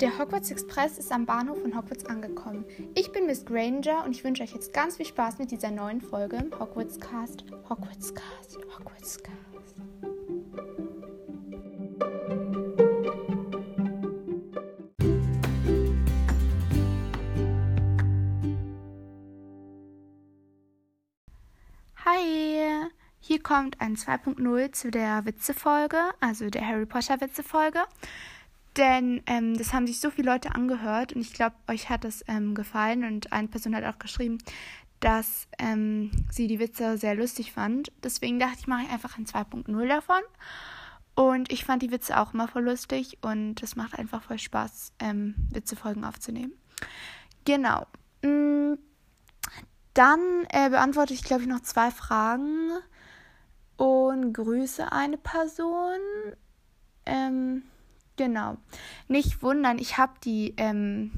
Der Hogwarts Express ist am Bahnhof von Hogwarts angekommen. Ich bin Miss Granger und ich wünsche euch jetzt ganz viel Spaß mit dieser neuen Folge im Hogwarts Cast. Hogwarts Cast, Hogwarts Cast. Hi, hier kommt ein 2.0 zu der Witzefolge, also der Harry Potter Witzefolge. Denn ähm, das haben sich so viele Leute angehört und ich glaube, euch hat das ähm, gefallen und eine Person hat auch geschrieben, dass ähm, sie die Witze sehr lustig fand. Deswegen dachte ich, mache ich einfach ein 2.0 davon. Und ich fand die Witze auch immer voll lustig und es macht einfach voll Spaß, ähm, Witzefolgen aufzunehmen. Genau. Mm, dann äh, beantworte ich, glaube ich, noch zwei Fragen und grüße eine Person. Ähm, Genau. Nicht wundern, ich habe die, ähm,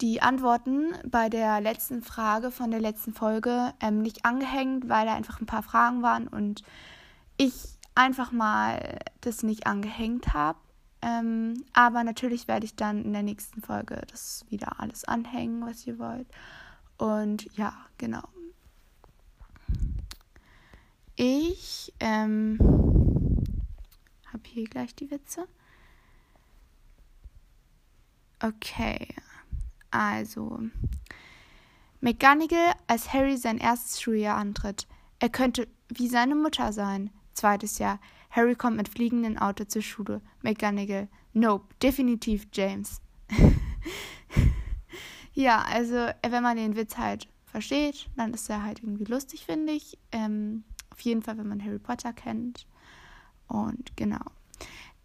die Antworten bei der letzten Frage von der letzten Folge ähm, nicht angehängt, weil da einfach ein paar Fragen waren und ich einfach mal das nicht angehängt habe. Ähm, aber natürlich werde ich dann in der nächsten Folge das wieder alles anhängen, was ihr wollt. Und ja, genau. Ich ähm, habe hier gleich die Witze. Okay, also McGonagall, als Harry sein erstes Schuljahr antritt. Er könnte wie seine Mutter sein. Zweites Jahr. Harry kommt mit fliegendem Auto zur Schule. McGonagall. Nope, definitiv James. ja, also wenn man den Witz halt versteht, dann ist er halt irgendwie lustig, finde ich. Ähm, auf jeden Fall, wenn man Harry Potter kennt. Und genau.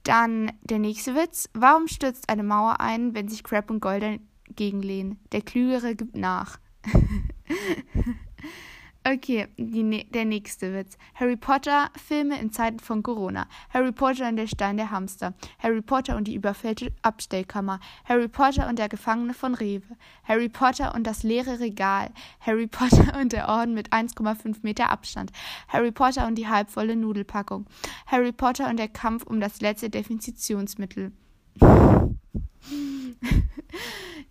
Dann der nächste Witz. Warum stürzt eine Mauer ein, wenn sich Crab und Gold gegenlehnen? Der Klügere gibt nach. Okay, die, der nächste Witz. Harry Potter Filme in Zeiten von Corona. Harry Potter und der Stein der Hamster. Harry Potter und die überfällte Abstellkammer. Harry Potter und der Gefangene von Rewe. Harry Potter und das leere Regal. Harry Potter und der Orden mit 1,5 Meter Abstand. Harry Potter und die halbvolle Nudelpackung. Harry Potter und der Kampf um das letzte Definitionsmittel.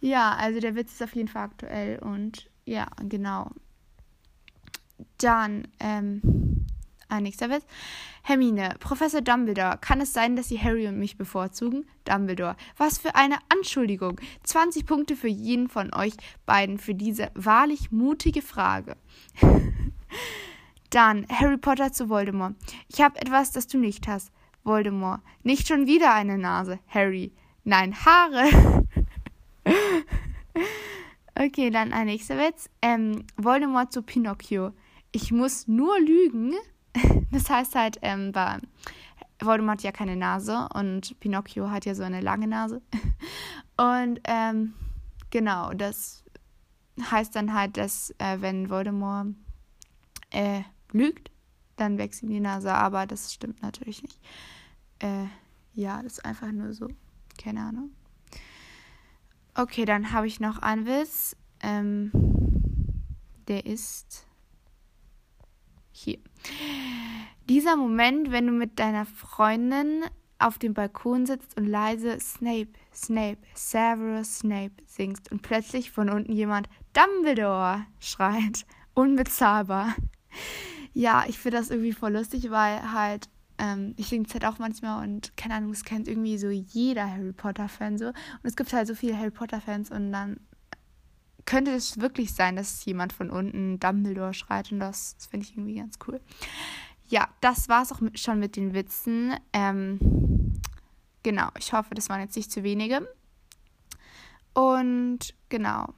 ja, also der Witz ist auf jeden Fall aktuell und ja, genau. Dann, ähm, nächster Witz. Hermine, Professor Dumbledore, kann es sein, dass Sie Harry und mich bevorzugen? Dumbledore, was für eine Anschuldigung. 20 Punkte für jeden von euch beiden für diese wahrlich mutige Frage. Dann Harry Potter zu Voldemort. Ich habe etwas, das du nicht hast. Voldemort, nicht schon wieder eine Nase. Harry, nein, Haare. okay, dann ein nächster Witz. Ähm, Voldemort zu Pinocchio ich muss nur lügen. Das heißt halt, ähm, bei Voldemort hat ja keine Nase und Pinocchio hat ja so eine lange Nase. Und ähm, genau, das heißt dann halt, dass äh, wenn Voldemort äh, lügt, dann wächst ihm die Nase, aber das stimmt natürlich nicht. Äh, ja, das ist einfach nur so. Keine Ahnung. Okay, dann habe ich noch einen Witz. Ähm, der ist hier. Dieser Moment, wenn du mit deiner Freundin auf dem Balkon sitzt und leise Snape, Snape, Severus Snape singst und plötzlich von unten jemand Dumbledore schreit. Unbezahlbar. Ja, ich finde das irgendwie voll lustig, weil halt, ähm, ich singe es halt auch manchmal und keine Ahnung, es kennt irgendwie so jeder Harry Potter-Fan so. Und es gibt halt so viele Harry Potter-Fans und dann könnte es wirklich sein, dass jemand von unten Dumbledore schreit und das, das finde ich irgendwie ganz cool. Ja, das war es auch mit, schon mit den Witzen. Ähm, genau, ich hoffe, das waren jetzt nicht zu wenige. Und genau,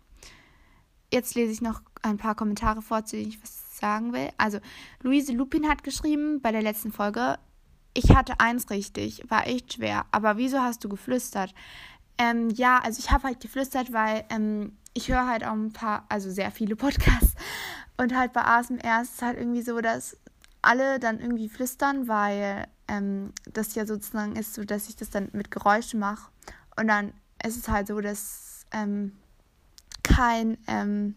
jetzt lese ich noch ein paar Kommentare vor, zu denen ich was sagen will. Also, Luise Lupin hat geschrieben bei der letzten Folge, ich hatte eins richtig, war echt schwer. Aber wieso hast du geflüstert? Ähm, ja, also ich habe halt geflüstert, weil ähm, ich höre halt auch ein paar, also sehr viele Podcasts. Und halt bei ASMR ist es halt irgendwie so, dass alle dann irgendwie flüstern, weil ähm, das ja sozusagen ist so, dass ich das dann mit Geräuschen mache. Und dann ist es halt so, dass ähm, kein, ähm,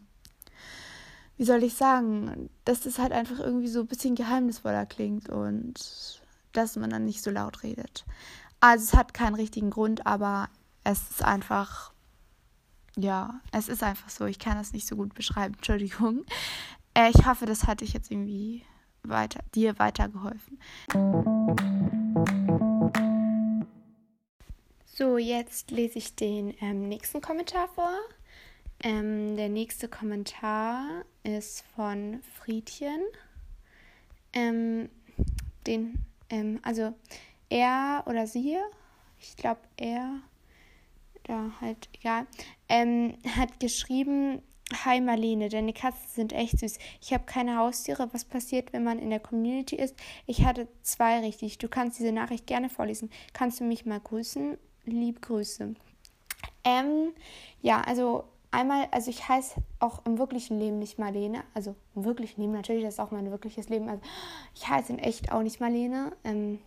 wie soll ich sagen, dass das halt einfach irgendwie so ein bisschen geheimnisvoller klingt und dass man dann nicht so laut redet. Also es hat keinen richtigen Grund, aber es ist einfach, ja, es ist einfach so. Ich kann das nicht so gut beschreiben. Entschuldigung. Äh, ich hoffe, das hat dich jetzt irgendwie weiter, dir weitergeholfen. So, jetzt lese ich den ähm, nächsten Kommentar vor. Ähm, der nächste Kommentar ist von Friedchen. Ähm, den, ähm, also er oder sie, ich glaube er, da halt egal, ähm, hat geschrieben, Hi Marlene, deine Katzen sind echt süß. Ich habe keine Haustiere. Was passiert, wenn man in der Community ist? Ich hatte zwei richtig. Du kannst diese Nachricht gerne vorlesen. Kannst du mich mal grüßen? liebe Grüße. Ähm, ja, also einmal, also ich heiße auch im wirklichen Leben nicht Marlene. Also im wirklichen Leben, natürlich, das ist auch mein wirkliches Leben. Also ich heiße in echt auch nicht Marlene. Ähm,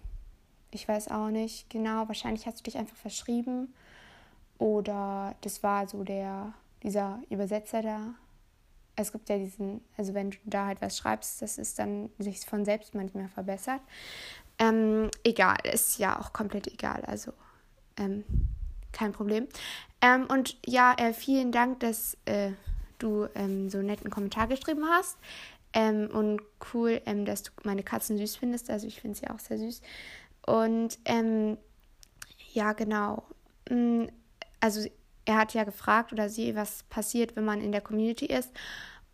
ich weiß auch nicht genau. Wahrscheinlich hast du dich einfach verschrieben. Oder das war so der, dieser Übersetzer da. Es gibt ja diesen, also wenn du da halt was schreibst, das ist dann sich von selbst manchmal verbessert. Ähm, egal, ist ja auch komplett egal. Also ähm, kein Problem. Ähm, und ja, äh, vielen Dank, dass äh, du ähm, so einen netten Kommentar geschrieben hast. Ähm, und cool, ähm, dass du meine Katzen süß findest. Also ich finde sie auch sehr süß. Und ja, genau. Also er hat ja gefragt oder sie, was passiert, wenn man in der Community ist.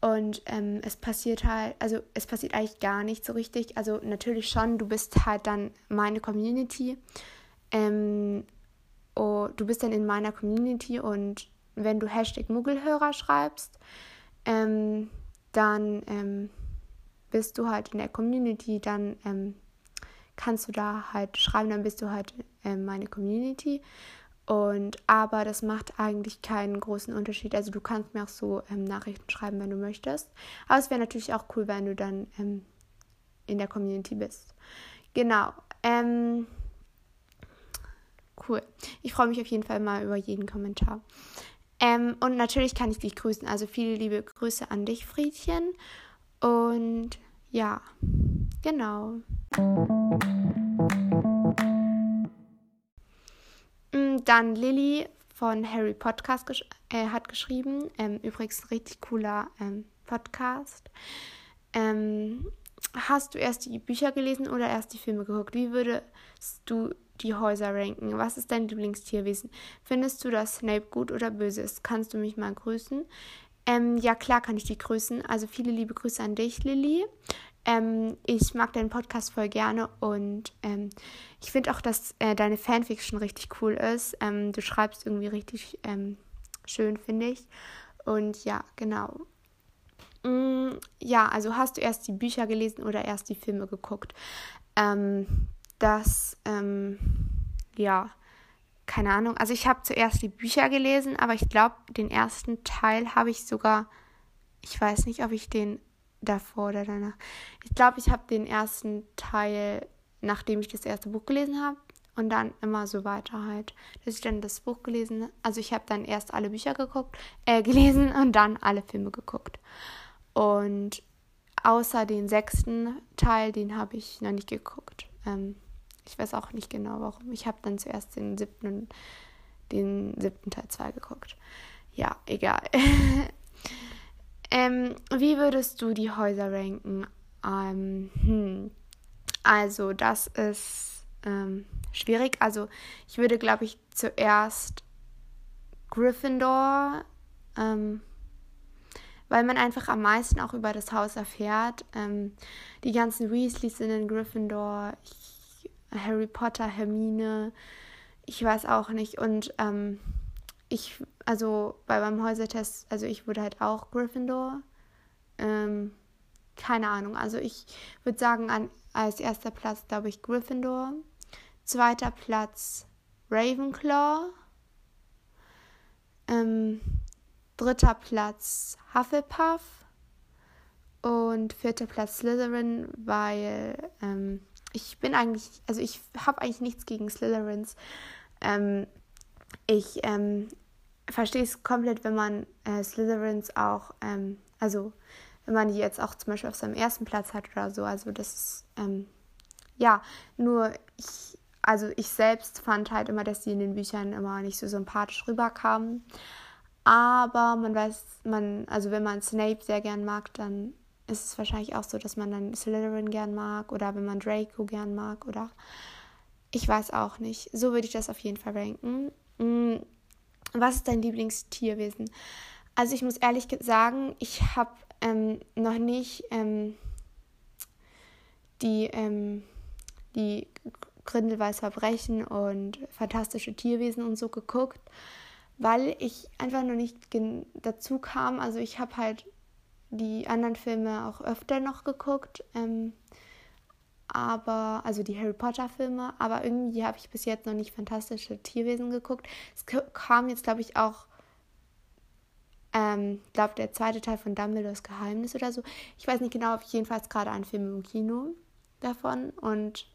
Und ähm, es passiert halt, also es passiert eigentlich gar nicht so richtig. Also natürlich schon, du bist halt dann meine Community. Ähm, oh, du bist dann in meiner Community und wenn du Hashtag Muggelhörer schreibst, ähm, dann ähm, bist du halt in der Community, dann ähm, kannst du da halt schreiben, dann bist du halt ähm, meine Community. Und aber das macht eigentlich keinen großen Unterschied. Also du kannst mir auch so ähm, Nachrichten schreiben, wenn du möchtest. Aber es wäre natürlich auch cool, wenn du dann ähm, in der Community bist. Genau. Ähm, Cool. Ich freue mich auf jeden Fall mal über jeden Kommentar. Ähm, und natürlich kann ich dich grüßen. Also viele liebe Grüße an dich, Friedchen. Und ja, genau. Dann Lilly von Harry Podcast gesch äh, hat geschrieben. Ähm, übrigens ein richtig cooler ähm, Podcast. Ähm, hast du erst die Bücher gelesen oder erst die Filme geguckt? Wie würdest du die Häuser ranken. Was ist dein Lieblingstierwesen? Findest du, dass Snape gut oder böse ist? Kannst du mich mal grüßen? Ähm, ja, klar kann ich dich grüßen. Also viele liebe Grüße an dich, Lilly. Ähm, ich mag deinen Podcast voll gerne und ähm, ich finde auch, dass äh, deine Fanfiction richtig cool ist. Ähm, du schreibst irgendwie richtig ähm, schön, finde ich. Und ja, genau. Mm, ja, also hast du erst die Bücher gelesen oder erst die Filme geguckt? Ähm, dass, ähm, ja, keine Ahnung, also ich habe zuerst die Bücher gelesen, aber ich glaube, den ersten Teil habe ich sogar, ich weiß nicht, ob ich den davor oder danach, ich glaube, ich habe den ersten Teil, nachdem ich das erste Buch gelesen habe, und dann immer so weiter halt, dass ich dann das Buch gelesen, also ich habe dann erst alle Bücher geguckt, äh, gelesen und dann alle Filme geguckt. Und außer den sechsten Teil, den habe ich noch nicht geguckt. Ähm, ich weiß auch nicht genau warum. Ich habe dann zuerst den siebten, den siebten Teil 2 geguckt. Ja, egal. ähm, wie würdest du die Häuser ranken? Ähm, hm. Also, das ist ähm, schwierig. Also, ich würde, glaube ich, zuerst Gryffindor, ähm, weil man einfach am meisten auch über das Haus erfährt. Ähm, die ganzen Weasleys sind in Gryffindor. Ich Harry Potter, Hermine, ich weiß auch nicht. Und ähm, ich, also bei meinem Häusertest, also ich wurde halt auch Gryffindor. Ähm, keine Ahnung. Also ich würde sagen, an, als erster Platz glaube ich Gryffindor. Zweiter Platz Ravenclaw. Ähm, dritter Platz Hufflepuff. Und vierter Platz Slytherin, weil ähm, ich bin eigentlich, also ich habe eigentlich nichts gegen Slytherins. Ähm, ich ähm, verstehe es komplett, wenn man äh, Slytherins auch, ähm, also wenn man die jetzt auch zum Beispiel auf seinem ersten Platz hat oder so. Also das ist, ähm, ja, nur ich also ich selbst fand halt immer, dass die in den Büchern immer nicht so sympathisch rüberkamen. Aber man weiß, man, also wenn man Snape sehr gern mag, dann ist es wahrscheinlich auch so, dass man dann Slytherin gern mag oder wenn man Draco gern mag oder ich weiß auch nicht. So würde ich das auf jeden Fall ranken. Mm, was ist dein Lieblingstierwesen? Also ich muss ehrlich sagen, ich habe ähm, noch nicht ähm, die, ähm, die Grindelwalds Verbrechen und fantastische Tierwesen und so geguckt, weil ich einfach noch nicht dazu kam. Also ich habe halt die anderen Filme auch öfter noch geguckt, ähm, aber also die Harry Potter Filme, aber irgendwie habe ich bis jetzt noch nicht fantastische Tierwesen geguckt. Es kam jetzt glaube ich auch ähm, glaube der zweite Teil von Dumbledores Geheimnis oder so. Ich weiß nicht genau, auf jeden Fall gerade ein Film im Kino davon und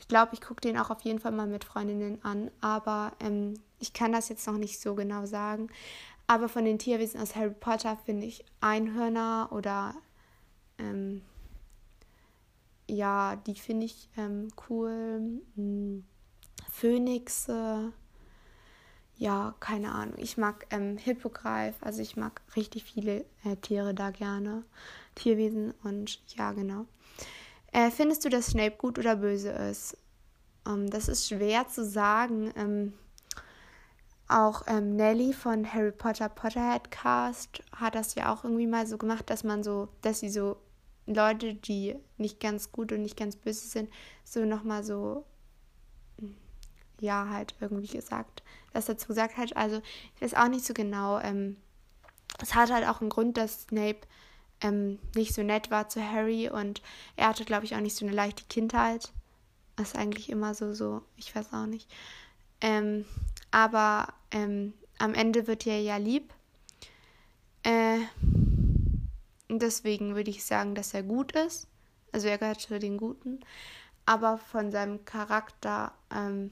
ich glaube, ich gucke den auch auf jeden Fall mal mit Freundinnen an, aber ähm, ich kann das jetzt noch nicht so genau sagen. Aber von den Tierwesen aus Harry Potter finde ich Einhörner oder ähm, ja, die finde ich ähm, cool. Hm, Phönixe. Ja, keine Ahnung. Ich mag ähm, Hippogreif, also ich mag richtig viele äh, Tiere da gerne. Tierwesen und ja, genau. Äh, findest du, dass Snape gut oder böse ist? Ähm, das ist schwer zu sagen. Ähm, auch ähm, Nelly von Harry Potter Potterhead Cast hat das ja auch irgendwie mal so gemacht, dass man so, dass sie so Leute, die nicht ganz gut und nicht ganz böse sind, so nochmal so, ja, halt irgendwie gesagt, das dazu gesagt hat. Also ich weiß auch nicht so genau. Ähm, es hat halt auch einen Grund, dass Snape ähm, nicht so nett war zu Harry und er hatte, glaube ich, auch nicht so eine leichte Kindheit. Das ist eigentlich immer so, so, ich weiß auch nicht. Ähm, aber ähm, am Ende wird er ja lieb. Äh, deswegen würde ich sagen, dass er gut ist. Also er gehört zu den Guten. Aber von seinem Charakter ähm,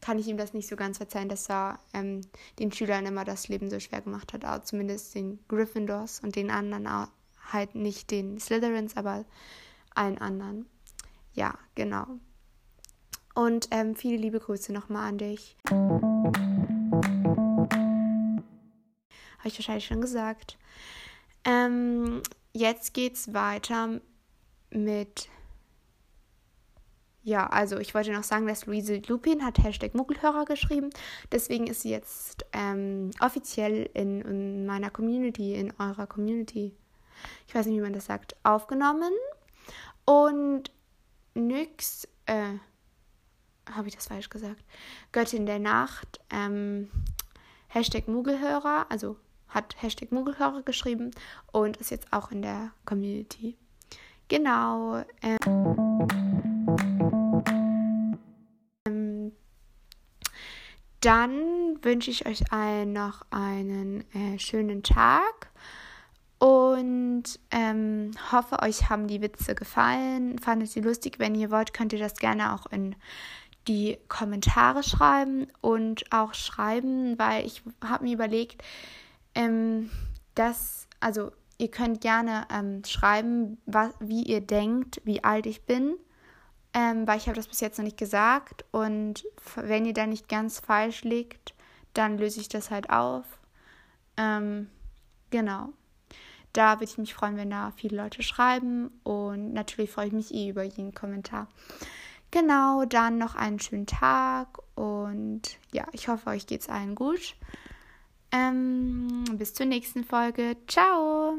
kann ich ihm das nicht so ganz verzeihen, dass er ähm, den Schülern immer das Leben so schwer gemacht hat. Auch zumindest den Gryffindors und den anderen halt nicht den Slytherins, aber allen anderen. Ja, genau. Und ähm, viele liebe Grüße nochmal an dich. Habe ich wahrscheinlich schon gesagt. Ähm, jetzt geht's weiter mit ja, also ich wollte noch sagen, dass Luise Lupin hat Hashtag Muggelhörer geschrieben. Deswegen ist sie jetzt ähm, offiziell in, in, meiner Community, in eurer Community, ich weiß nicht, wie man das sagt, aufgenommen. Und Nyx, äh, habe ich das falsch gesagt? Göttin der Nacht, ähm, Hashtag Muggelhörer, also hat Hashtag Muggelhörer geschrieben und ist jetzt auch in der Community. Genau. Ähm, dann wünsche ich euch allen noch einen äh, schönen Tag und ähm, hoffe, euch haben die Witze gefallen. Fandet ihr lustig? Wenn ihr wollt, könnt ihr das gerne auch in die Kommentare schreiben und auch schreiben, weil ich habe mir überlegt, ähm, dass, also ihr könnt gerne ähm, schreiben, was, wie ihr denkt, wie alt ich bin, ähm, weil ich habe das bis jetzt noch nicht gesagt und wenn ihr da nicht ganz falsch liegt, dann löse ich das halt auf. Ähm, genau. Da würde ich mich freuen, wenn da viele Leute schreiben und natürlich freue ich mich eh über jeden Kommentar. Genau, dann noch einen schönen Tag und ja, ich hoffe, euch geht es allen gut. Ähm, bis zur nächsten Folge. Ciao!